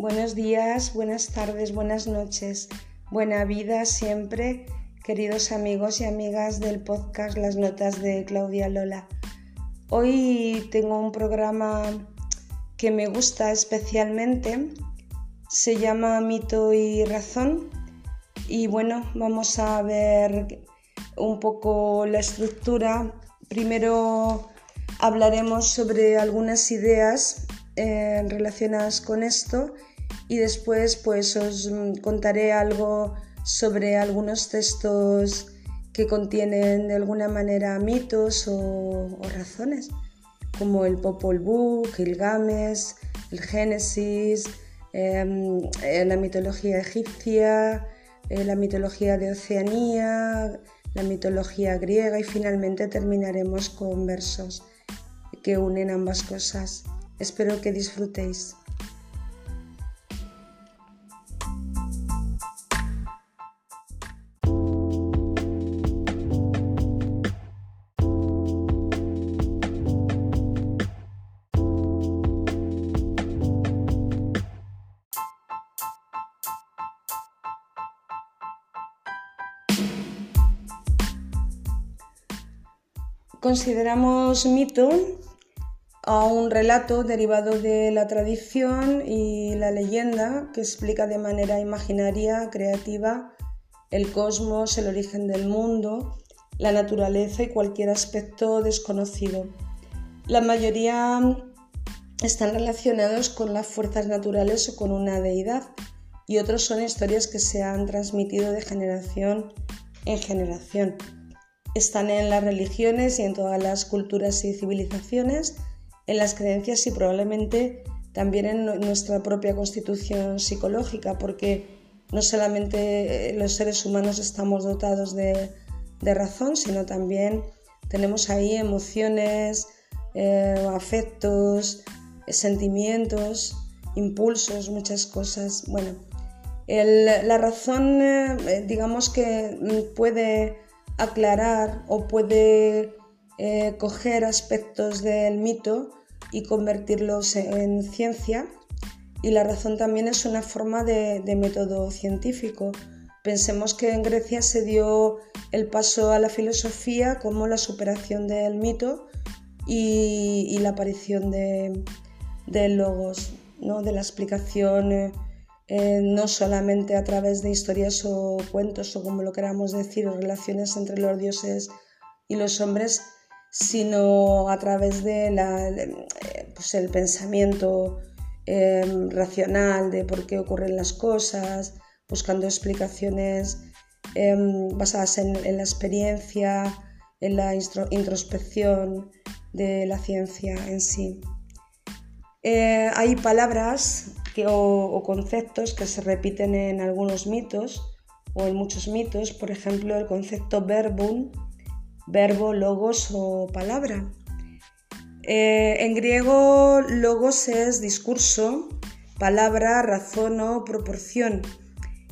Buenos días, buenas tardes, buenas noches, buena vida siempre, queridos amigos y amigas del podcast Las Notas de Claudia Lola. Hoy tengo un programa que me gusta especialmente, se llama Mito y Razón y bueno, vamos a ver un poco la estructura. Primero hablaremos sobre algunas ideas eh, relacionadas con esto y después pues os contaré algo sobre algunos textos que contienen de alguna manera mitos o, razones, como el Popol Vuh, el Games, el Génesis, em, eh, la mitología egipcia, eh, la mitología de Oceanía, la mitología griega y finalmente terminaremos con versos que unen ambas cosas. Espero que disfrutéis. Consideramos mito a un relato derivado de la tradición y la leyenda que explica de manera imaginaria, creativa, el cosmos, el origen del mundo, la naturaleza y cualquier aspecto desconocido. La mayoría están relacionados con las fuerzas naturales o con una deidad y otros son historias que se han transmitido de generación en generación están en las religiones y en todas las culturas y civilizaciones, en las creencias y probablemente también en nuestra propia constitución psicológica, porque no solamente eh, los seres humanos estamos dotados de, razón, sino también tenemos ahí emociones, eh, afectos, sentimientos, impulsos, muchas cosas. Bueno, la razón, eh, digamos que puede aclarar o puede eh, coger aspectos del mito y convertirlos en ciencia. Y la razón también es una forma de, método científico. Pensemos que en Grecia se dio el paso a la filosofía como la superación del mito y, la aparición de, logos, ¿no? de la explicación eh, no solamente a través de historias o cuentos o como lo queramos decir, o relaciones entre los dioses y los hombres, sino a través de eh, pues el pensamiento em, racional de por qué ocurren las cosas, buscando explicaciones em, basadas en, la experiencia, en la introspección de la ciencia en sí. Eh, hay palabras o, conceptos que se repiten en algunos mitos o en muchos mitos, por ejemplo el concepto verbum, verbo, logos o palabra. Eh, en griego logos es discurso, palabra, razón o proporción.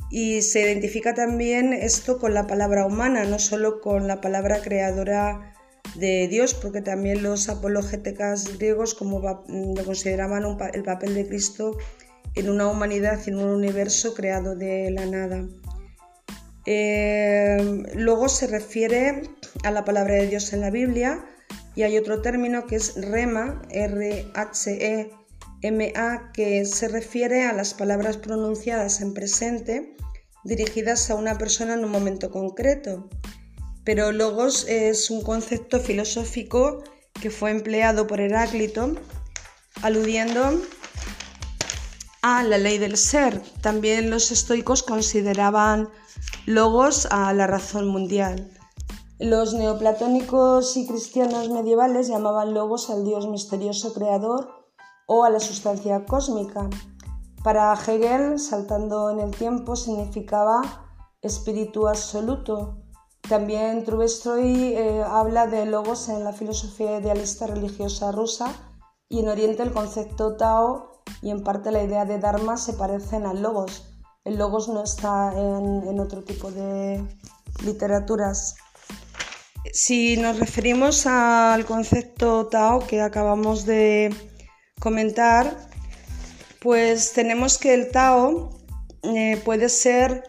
Y se identifica también esto con la palabra humana, no solo con la palabra creadora de Dios, porque también los apologéticas griegos como lo consideraban el papel de Cristo en una humanidad, en un universo creado de la nada. Eh, luego se refiere a la palabra de Dios en la Biblia y hay otro término que es rema, R-H-E-M-A, que se refiere a las palabras pronunciadas en presente dirigidas a una persona en un momento concreto. Pero logos es un concepto filosófico que fue empleado por Heráclito aludiendo a la ley del ser. También los estoicos consideraban logos a la razón mundial. Los neoplatónicos y cristianos medievales llamaban logos al Dios misterioso creador o a la sustancia cósmica. Para Hegel, saltando en el tiempo, significaba espíritu absoluto. También Trubetskoy eh, habla de logos en la filosofía idealista religiosa rusa y en Oriente el concepto Tao y en parte la idea de Dharma se parecen al logos. El logos no está en, otro tipo de literaturas. Si nos referimos al concepto Tao que acabamos de comentar, Pues tenemos que el Tao eh, puede ser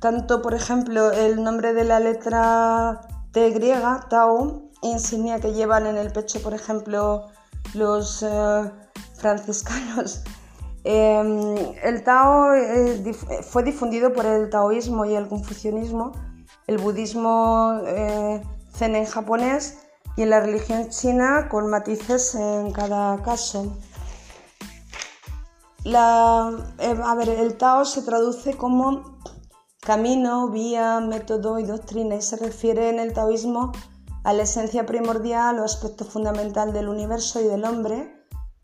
tanto, por ejemplo, el nombre de la letra T griega, Tao, insignia que llevan en el pecho, por ejemplo, los eh, franciscanos. Em, el Tao eh, fue difundido por el taoísmo y el confucianismo, el budismo zen en japonés y en la religión china con matices en cada caso. Eh, a ver, el Tao se traduce como camino, vía, método y doctrina y se refiere en el taoísmo a la esencia primordial o aspecto fundamental del universo y del hombre,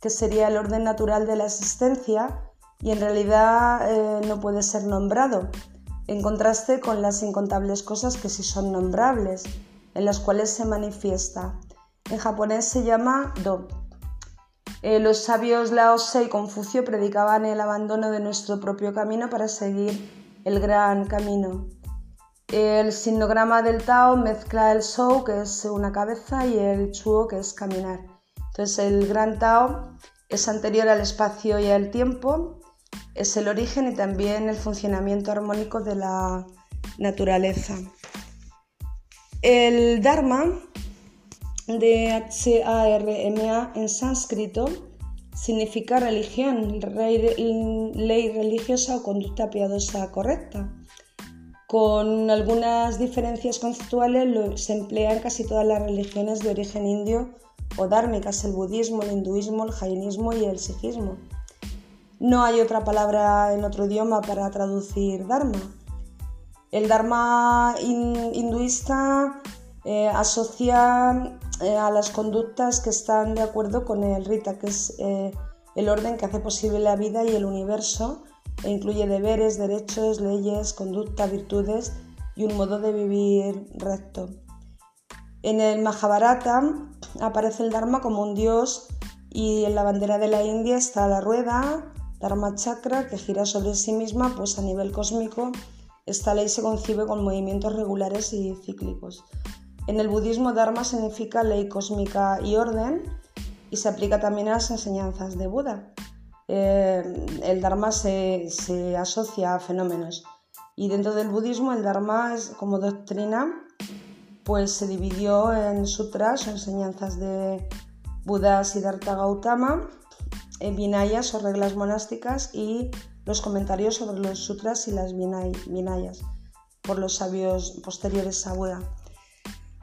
que sería el orden natural de la existencia y en realidad eh, no puede ser nombrado, en contraste con las incontables cosas que sí son nombrables, en las cuales se manifiesta. En japonés se llama Do. Eh, los sabios Lao Tse y Confucio predicaban el abandono de nuestro propio camino para seguir el gran camino. El sinograma del Tao mezcla el Shou, que es una cabeza, y el Chuo, que es caminar. Entonces, el gran Tao es anterior al espacio y al tiempo, es el origen y también el funcionamiento armónico de la naturaleza. El Dharma D-H-A-R-M-A en sánscrito significa religión, ley religiosa o conducta piadosa correcta. Con algunas diferencias conceptuales se emplea en casi todas las religiones de origen indio o dármicas, el budismo, el hinduismo, el jainismo y el sijismo. No hay otra palabra en otro idioma para traducir dharma. El dharma hinduista eh, asocia eh, a las conductas que están de acuerdo con el Rita, que es eh, el orden que hace posible la vida y el universo e incluye deberes, derechos, leyes, conducta, virtudes y un modo de vivir recto. En el Mahabharata aparece el Dharma como un dios y en la bandera de la India está la rueda, Dharma Chakra, que gira sobre sí misma, pues a nivel cósmico esta ley se concibe con movimientos regulares y cíclicos. En el budismo, Dharma significa ley cósmica y orden y se aplica también a las enseñanzas de Buda. Eh, el Dharma se, asocia a fenómenos y dentro del budismo el Dharma es como doctrina pues se dividió en sutras enseñanzas de Buda Siddhartha Gautama, en vinayas o reglas monásticas y los comentarios sobre los sutras y las vinayas por los sabios posteriores a Buda.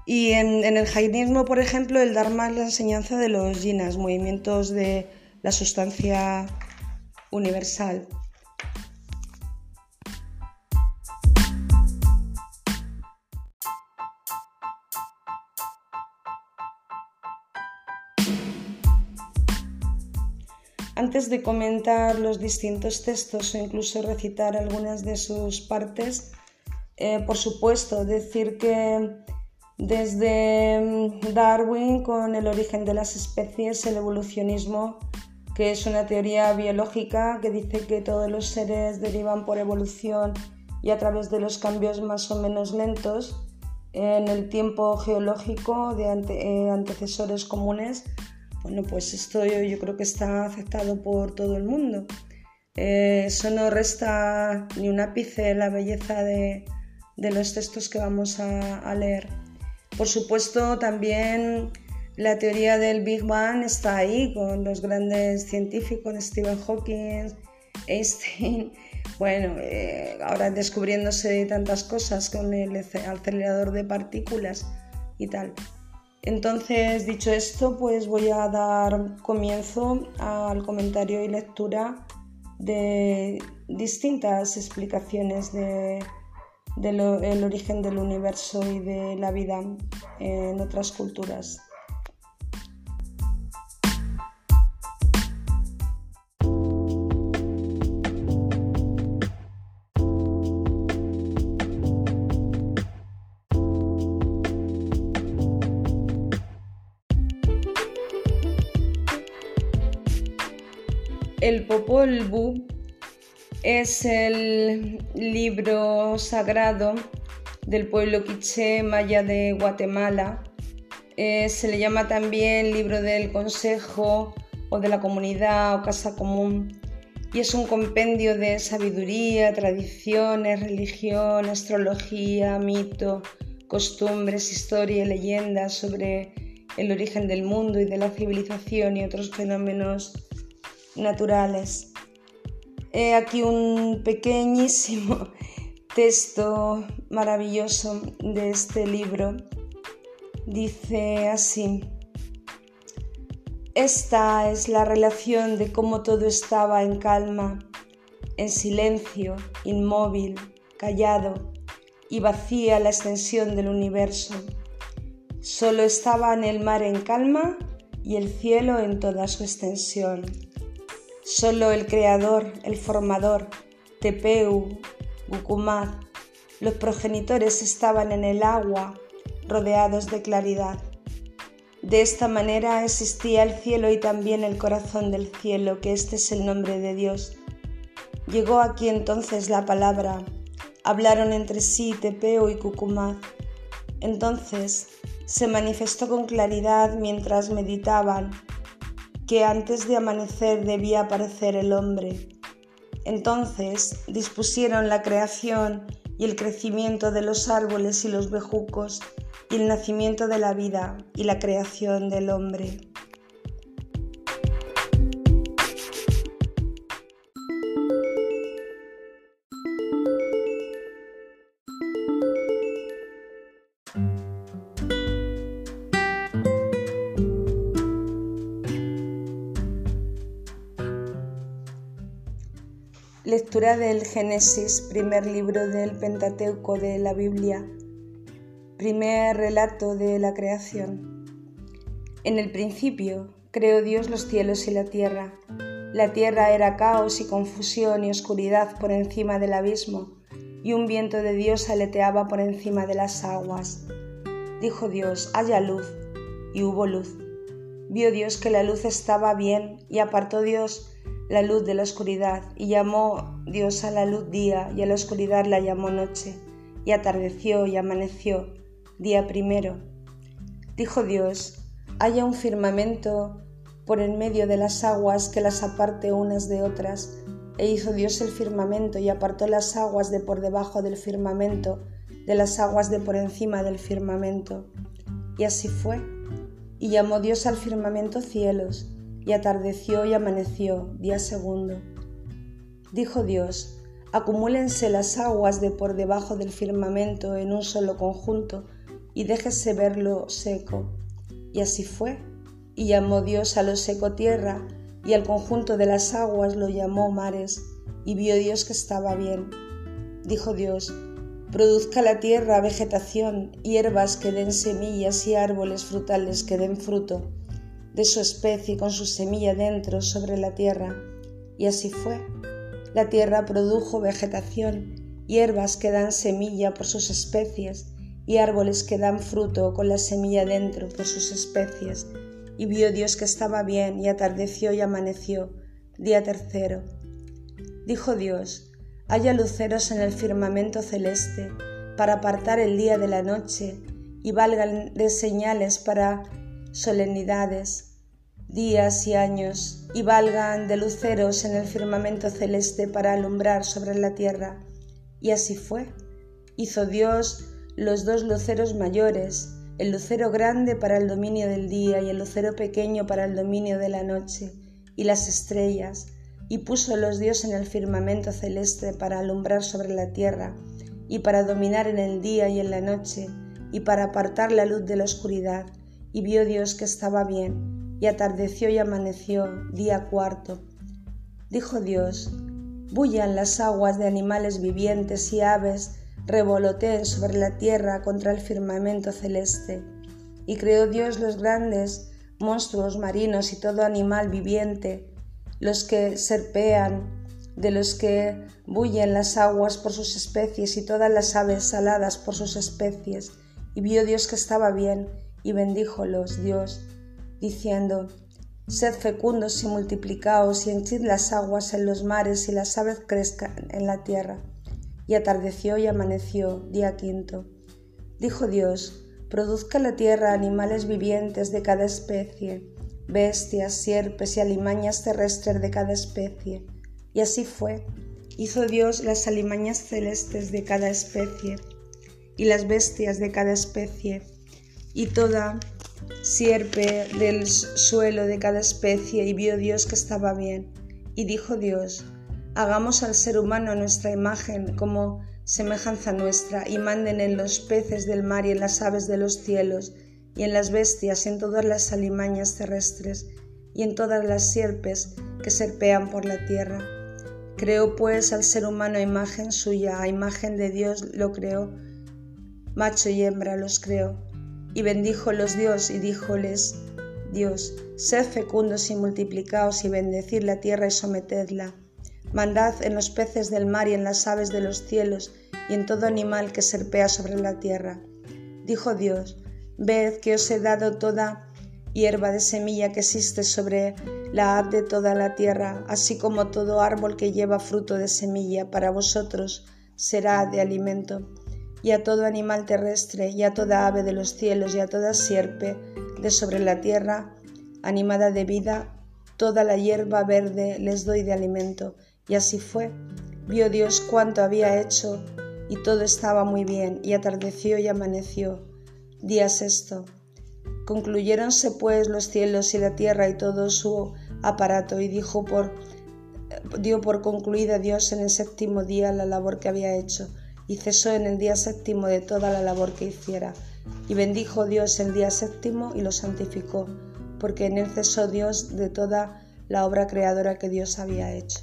Y en, el jainismo, por ejemplo, el Dharma es la enseñanza de los yinas, movimientos de la sustancia universal. Antes de comentar los distintos textos o incluso recitar algunas de sus partes, eh, por supuesto, decir que desde mm, Darwin con el origen de las especies, el evolucionismo, que es una teoría biológica que dice que todos los seres derivan por evolución y a través de los cambios más o menos lentos en el tiempo geológico de eh, antecesores comunes. Bueno, pues esto yo, creo que está aceptado por todo el mundo. Eh, eso no resta ni un ápice la belleza de, los textos que vamos a leer. Por supuesto, también la teoría del Big Bang está ahí con los grandes científicos, Stephen Hawking, Einstein, bueno, eh, ahora descubriéndose tantas cosas con el acelerador de partículas y tal. Entonces, dicho esto, pues voy a dar comienzo al comentario y lectura de distintas explicaciones de del origen del universo y de la vida en otras culturas. Vuh es el libro sagrado del pueblo quiché maya de Guatemala. Eh, se le llama también libro del consejo o de la comunidad o casa común. y es un compendio de sabiduría, tradiciones, religión, astrología, mito, costumbres, historia y leyendas sobre el origen del mundo y de la civilización y otros fenómenos naturales. He aquí un pequeñísimo texto maravilloso de este libro. Dice así, esta es la relación de cómo todo estaba en calma, en silencio, inmóvil, callado y vacía la extensión del universo. Solo estaban el mar en calma y el cielo en toda su extensión. Solo el creador, el formador, Tepeu, Gukumad, los progenitores estaban en el agua, rodeados de claridad. De esta manera existía el cielo y también el corazón del cielo, que este es el nombre de Dios. Llegó aquí entonces la palabra. Hablaron entre sí Tepeo y Cucumad. Entonces se manifestó con claridad mientras meditaban que antes de amanecer debía aparecer el hombre. Entonces dispusieron la creación y el crecimiento de los árboles y los bejucos y el nacimiento de la vida y la creación del hombre. Lectura del Génesis, primer libro del Pentateuco de la Biblia, Primer relato de la creación. En el principio creó Dios los cielos y la tierra. La tierra era caos y confusión y oscuridad por encima del abismo, y un viento de Dios aleteaba por encima de las aguas. Dijo Dios, haya luz, y hubo luz. Vio Dios que la luz estaba bien, y apartó Dios la luz de la oscuridad, y llamó Dios a la luz día, y a la oscuridad la llamó noche, y atardeció y amaneció Día primero. Dijo Dios, haya un firmamento por en medio de las aguas que las aparte unas de otras. E hizo Dios el firmamento y apartó las aguas de por debajo del firmamento de las aguas de por encima del firmamento. Y así fue. Y llamó Dios al firmamento cielos, y atardeció y amaneció, día segundo. Dijo Dios, acumúlense las aguas de por debajo del firmamento en un solo conjunto, y déjese verlo seco. Y así fue. Y llamó Dios a lo seco tierra, y al conjunto de las aguas lo llamó mares, y vio Dios que estaba bien. Dijo Dios, produzca la tierra vegetación, hierbas que den semillas y árboles frutales que den fruto, de su especie con su semilla dentro sobre la tierra. Y así fue. La tierra produjo vegetación, hierbas que dan semilla por sus especies, y árboles que dan fruto con la semilla dentro por sus especies. Y vio Dios que estaba bien, y atardeció y amaneció, día tercero. Dijo Dios, haya luceros en el firmamento celeste, para apartar el día de la noche, y valgan de señales para solemnidades, días y años, y valgan de luceros en el firmamento celeste para alumbrar sobre la tierra. Y así fue. Hizo Dios los dos luceros mayores, el lucero grande para el dominio del día y el lucero pequeño para el dominio de la noche, y las estrellas, y puso los Dios en el firmamento celeste para alumbrar sobre la tierra, y para dominar en el día y en la noche, y para apartar la luz de la oscuridad, y vio Dios que estaba bien, y atardeció y amaneció, día cuarto. Dijo Dios, bullan las aguas de animales vivientes y aves revoloteen sobre la tierra contra el firmamento celeste. Y creó Dios los grandes monstruos marinos y todo animal viviente, los que serpean, de los que bullen las aguas por sus especies y todas las aves saladas por sus especies. Y vio Dios que estaba bien, y bendíjolos Dios, diciendo, Sed fecundos y multiplicaos y henchid las aguas en los mares y las aves crezcan en la tierra y atardeció y amaneció, día quinto. Dijo Dios, produzca la tierra animales vivientes de cada especie, bestias, sierpes y alimañas terrestres de cada especie, Y así fue. Hizo Dios las alimañas celestes de cada especie y las bestias de cada especie y toda sierpe del suelo de cada especie y vio Dios que estaba bien. Y dijo Dios, hagamos al ser humano nuestra imagen como semejanza nuestra y manden en los peces del mar y en las aves de los cielos y en las bestias y en todas las alimañas terrestres y en todas las sierpes que serpean por la tierra. Creó pues al ser humano a imagen suya, a imagen de Dios lo creó, macho y hembra los creó. Y bendíjolos Dios y díjoles, Dios, sed fecundos y multiplicaos y bendecid la tierra y sometedla. Mandad en los peces del mar y en las aves de los cielos y en todo animal que serpea sobre la tierra. Dijo Dios, ved que os he dado toda hierba de semilla que existe sobre la haz de toda la tierra, así como todo árbol que lleva fruto de semilla, para vosotros será de alimento y a todo animal terrestre, y a toda ave de los cielos, y a toda sierpe de sobre la tierra, animada de vida, toda la hierba verde les doy de alimento. Y así fue. Vio Dios cuánto había hecho, y todo estaba muy bien, y atardeció y amaneció. Día sexto. Concluyéronse pues los cielos y la tierra y todo su aparato, y dijo por dio por concluida Dios en el séptimo día la labor que había hecho y cesó en el día séptimo de toda la labor que hiciera. Y bendijo Dios el día séptimo y lo santificó, porque en él cesó Dios de toda la obra creadora que Dios había hecho.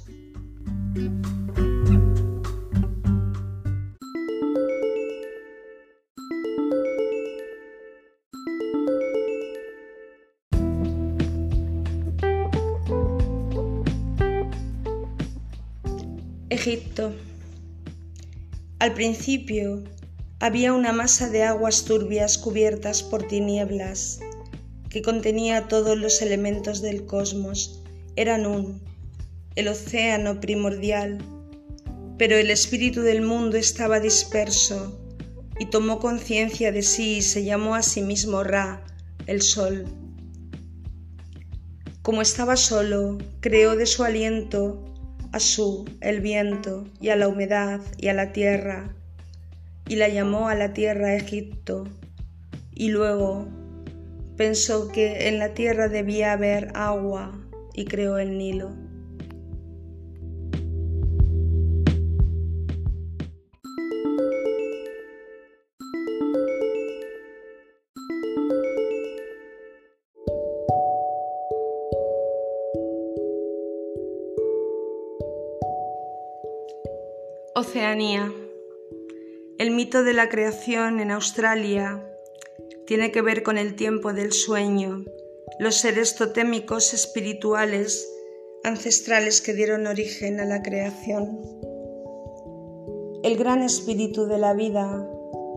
Egipto al principio había una masa de aguas turbias cubiertas por tinieblas que contenía todos los elementos del cosmos. Eran un, el océano primordial, pero el espíritu del mundo estaba disperso y tomó conciencia de sí y se llamó a sí mismo Ra, el sol. Como estaba solo, creó de su aliento a su, el viento, y a la humedad, y a la tierra, y la llamó a la tierra Egipto, y luego pensó que en la tierra debía haber agua, y creó el Nilo. Oceanía. El mito de la creación en Australia tiene que ver con el tiempo del sueño, los seres totémicos espirituales ancestrales que dieron origen a la creación. El gran espíritu de la vida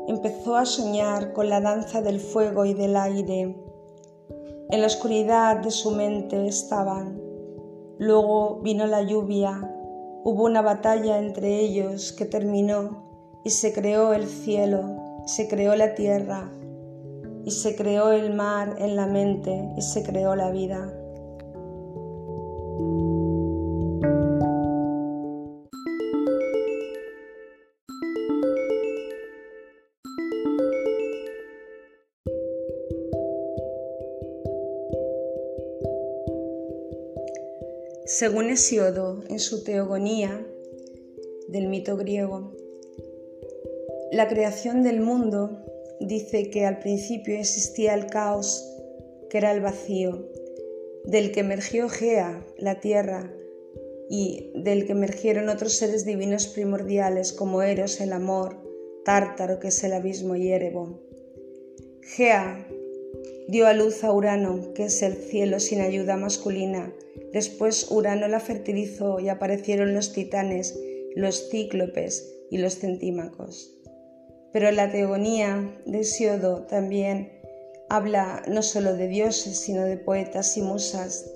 empezó a soñar con la danza del fuego y del aire. En la oscuridad de su mente estaban. Luego vino la lluvia Hubo una batalla entre ellos que terminó y se creó el cielo, se creó la tierra y se creó el mar en la mente y se creó la vida. Según Hesiodo, en su Teogonía del mito griego, la creación del mundo dice que al principio existía el caos, que era el vacío, del que emergió Gea, la tierra, y del que emergieron otros seres divinos primordiales como Eros, el amor, Tártaro, que es el abismo, y Erebo. Gea dio a luz a Urano, que es el cielo sin ayuda masculina, Después Urano la fertilizó y aparecieron los titanes, los cíclopes y los centímacos. Pero la teogonía de Siodo también habla no solo de dioses, sino de poetas y musas,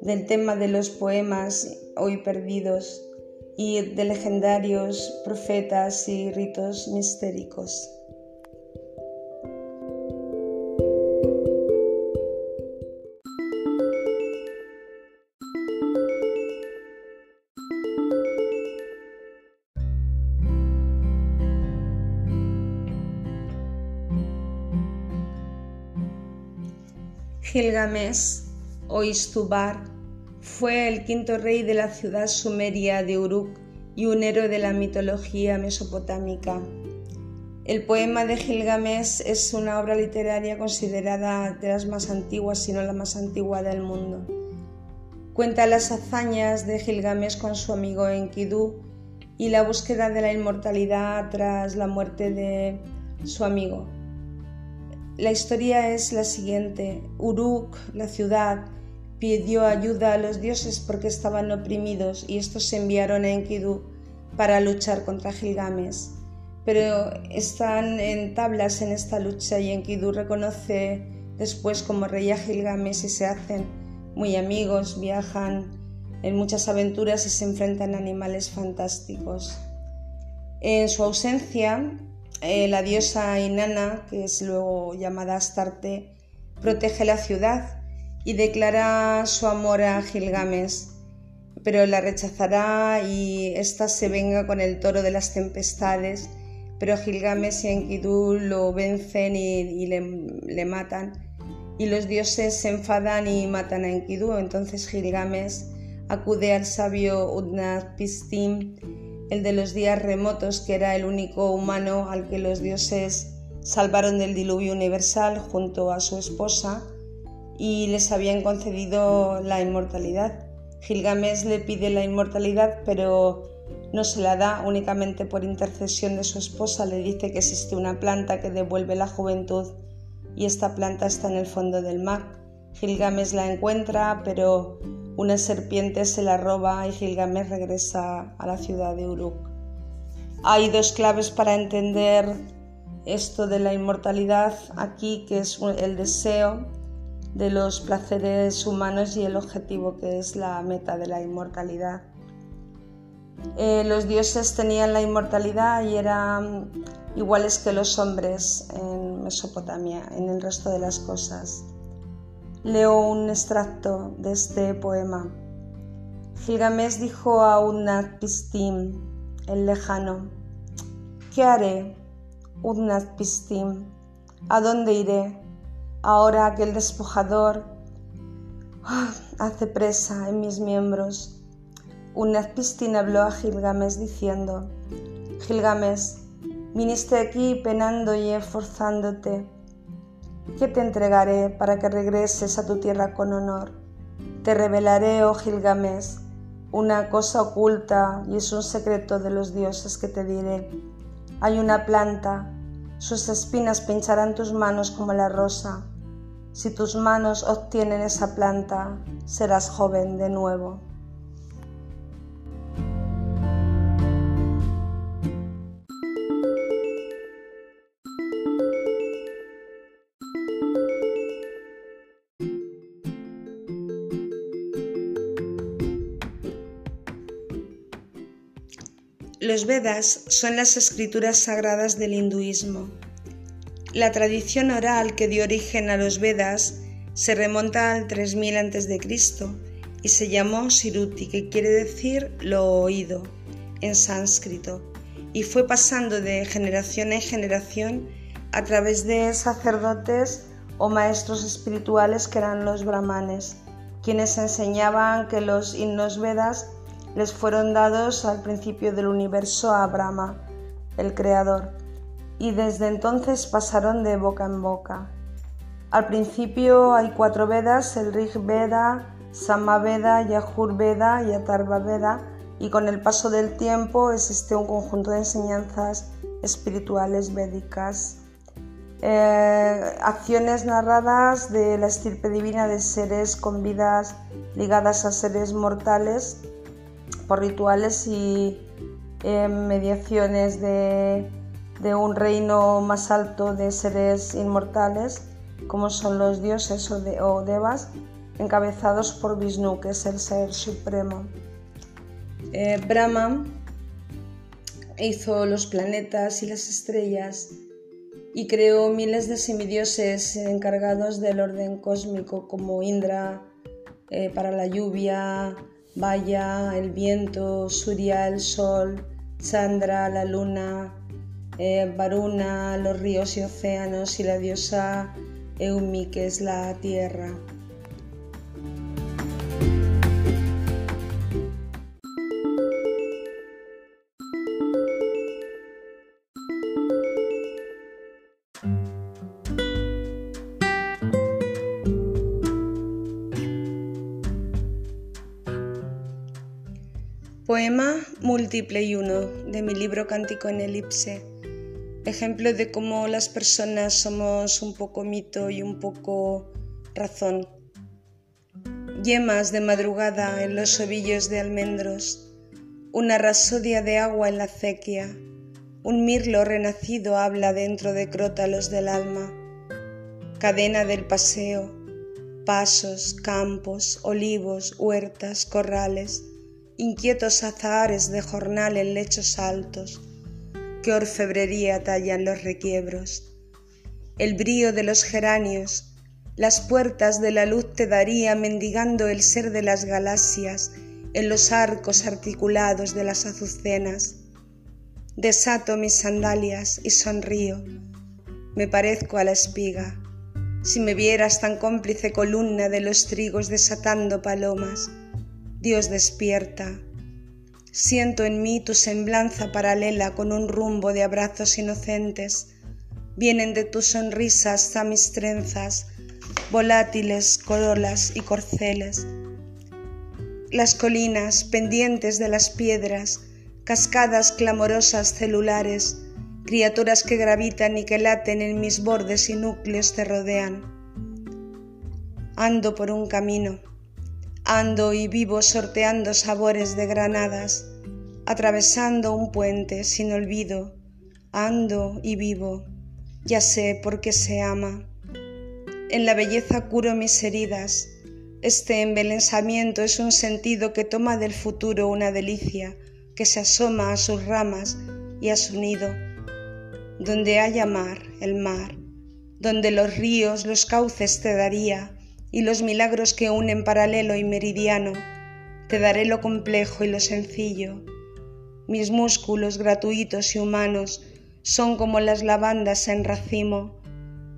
del tema de los poemas hoy perdidos y de legendarios profetas y ritos mistéricos. Gilgamesh o Istubar fue el quinto rey de la ciudad sumeria de Uruk y un héroe de la mitología mesopotámica. El poema de Gilgamesh es una obra literaria considerada de las más antiguas, si no la más antigua del mundo. Cuenta las hazañas de Gilgamesh con su amigo Enkidu y la búsqueda de la inmortalidad tras la muerte de su amigo. La historia es la siguiente. Uruk, la ciudad, pidió ayuda a los dioses porque estaban oprimidos y estos se enviaron a Enkidu para luchar contra Gilgamesh. Pero están en tablas en esta lucha y Enkidu reconoce después como rey a Gilgamesh y se hacen muy amigos, viajan en muchas aventuras y se enfrentan a animales fantásticos. En su ausencia, eh, la diosa Inanna, que es luego llamada Astarte, protege la ciudad y declara su amor a Gilgamesh, pero la rechazará y ésta se venga con el toro de las tempestades, pero Gilgamesh y Enkidu lo vencen y, le, matan, y los dioses se enfadan y matan a Enkidu, entonces Gilgamesh acude al sabio Utnapishtim, el de los días remotos, que era el único humano al que los dioses salvaron del diluvio universal junto a su esposa y les habían concedido la inmortalidad. Gilgamesh le pide la inmortalidad, pero no se la da únicamente por intercesión de su esposa. Le dice que existe una planta que devuelve la juventud y esta planta está en el fondo del mar. Gilgamesh la encuentra, pero una serpiente se la roba y Gilgamesh regresa a la ciudad de Uruk. Hay dos claves para entender esto de la inmortalidad aquí, que es el deseo de los placeres humanos y el objetivo que es la meta de la inmortalidad. Eh, los dioses tenían la inmortalidad y eran iguales que los hombres en Mesopotamia, en el resto de las cosas. Leo un extracto de este poema. Gilgamesh dijo a Pistim, el lejano, ¿qué haré, Pistim? ¿A dónde iré? Ahora que el despojador ah, hace presa en mis miembros. Pistim habló a Gilgamesh diciendo, Gilgamesh, viniste aquí penando y esforzándote ¿Qué te entregaré para que regreses a tu tierra con honor? Te revelaré, oh Gilgamesh, una cosa oculta y es un secreto de los dioses que te diré. Hay una planta, sus espinas pincharán tus manos como la rosa. Si tus manos obtienen esa planta, serás joven de nuevo. Los Vedas son las escrituras sagradas del hinduismo. La tradición oral que dio origen a los Vedas se remonta al 3000 a.C. y se llamó Siruti, que quiere decir lo oído en sánscrito, y fue pasando de generación en generación a través de sacerdotes o maestros espirituales que eran los brahmanes, quienes enseñaban que los himnos Vedas les fueron dados al principio del universo a Brahma, el creador, y desde entonces pasaron de boca en boca. Al principio hay cuatro Vedas, el Rig Veda, Samaveda, Yajur Veda y Atharva Veda, y con el paso del tiempo existe un conjunto de enseñanzas espirituales védicas. Eh, acciones narradas de la estirpe divina de seres con vidas ligadas a seres mortales por rituales y eh, mediaciones de, un reino más alto de seres inmortales, como son los dioses o, devas, encabezados por Vishnu, que es el ser supremo. Eh, Brahma hizo los planetas y las estrellas y creó miles de semidioses encargados del orden cósmico como Indra eh, para la lluvia, Vaya, el viento, Surya, el sol, Chandra, la luna, eh, Varuna, los ríos y océanos y la diosa Eumi, que es la tierra. Poema múltiple y uno de mi libro Cántico en elipse. Ejemplo de cómo las personas somos un poco mito y un poco razón. Yemas de madrugada en los ovillos de almendros, una rasodia de agua en la acequia, un mirlo renacido habla dentro de crótalos del alma, cadena del paseo, pasos, campos, olivos, huertas, corrales, inquietos azahares de jornal en lechos altos, que orfebrería tallan los requiebros. El brío de los geranios, las puertas de la luz te daría mendigando el ser de las galaxias en los arcos articulados de las azucenas. Desato mis sandalias y sonrío. Me parezco a la espiga. Si me vieras tan cómplice columna de los trigos desatando palomas, Dios despierta. Siento en mí tu semblanza paralela con un rumbo de abrazos inocentes. Vienen de tus sonrisas a mis trenzas, volátiles corolas y corceles. Las colinas pendientes de las piedras, cascadas clamorosas celulares, criaturas que gravitan y que laten en mis bordes y núcleos te rodean. Ando por un camino Ando y vivo sorteando sabores de granadas, atravesando un puente sin olvido. Ando y vivo, ya sé por qué se ama. En la belleza curo mis heridas. Este embelensamiento es un sentido que toma del futuro una delicia, que se asoma a sus ramas y a su nido. Donde haya mar, el mar, donde los ríos, los cauces te daría, y los milagros que unen paralelo y meridiano, te daré lo complejo y lo sencillo. Mis músculos gratuitos y humanos son como las lavandas en racimo,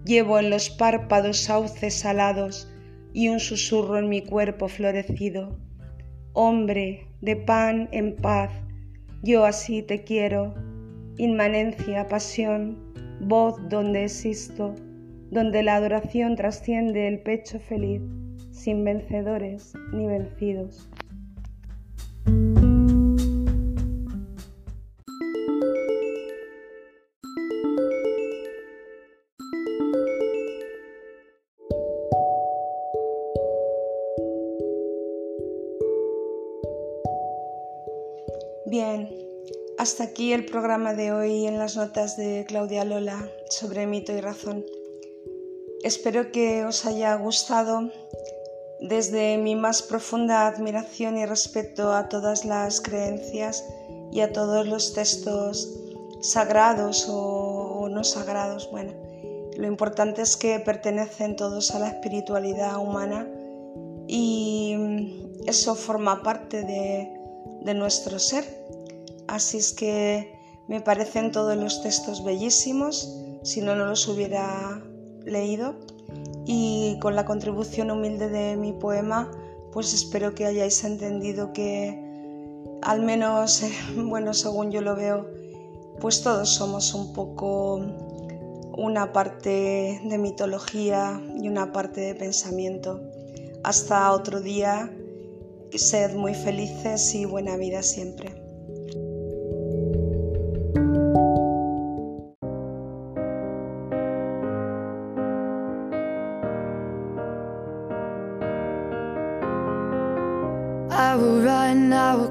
llevo en los párpados sauces salados y un susurro en mi cuerpo florecido. Hombre, de pan en paz, yo así te quiero, inmanencia, pasión, voz donde existo, donde la adoración trasciende el pecho feliz, sin vencedores ni vencidos. Bien, hasta aquí el programa de hoy en las notas de Claudia Lola sobre mito y razón. Espero que os haya gustado desde mi más profunda admiración y respeto a todas las creencias y a todos los textos sagrados o, no sagrados. Bueno, lo importante es que pertenecen todos a la espiritualidad humana y eso forma parte de, de nuestro ser. Así es que me parecen todos los textos bellísimos. Si no, no los hubiera leído y con la contribución humilde de mi poema pues espero que hayáis entendido que al menos, bueno, según yo lo veo, pues todos somos un poco una parte de mitología y una parte de pensamiento. Hasta otro día, sed muy felices y buena vida siempre.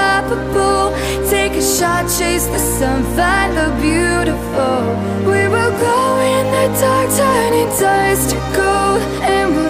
unstoppable. Take a shot, chase the sun, find the beautiful. We will go in the dark, turning dust to gold, and we'll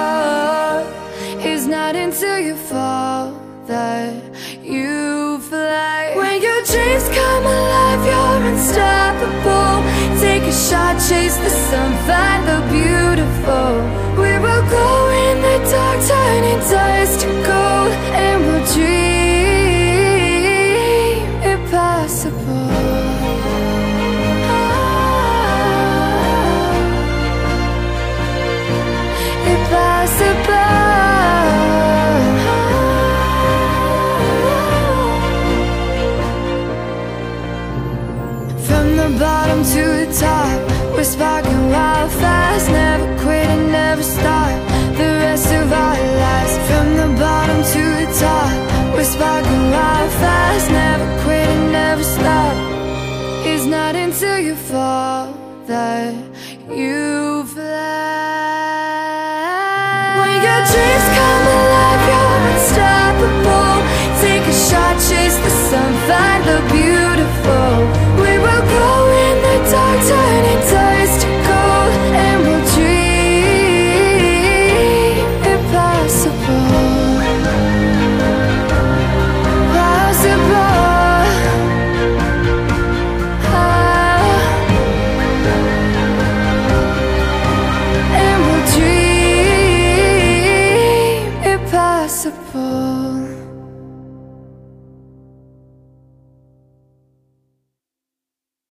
You're unstoppable. Take a shot, chase the sun, find the beautiful. We will go in the dark, turning dust to gold, and we'll dream From the bottom to the top, we're sparking wild fast, never quit and never stop. The rest of our lives, from the bottom to the top, we're sparking wild fast, never quit and never stop. It's not until you fall that you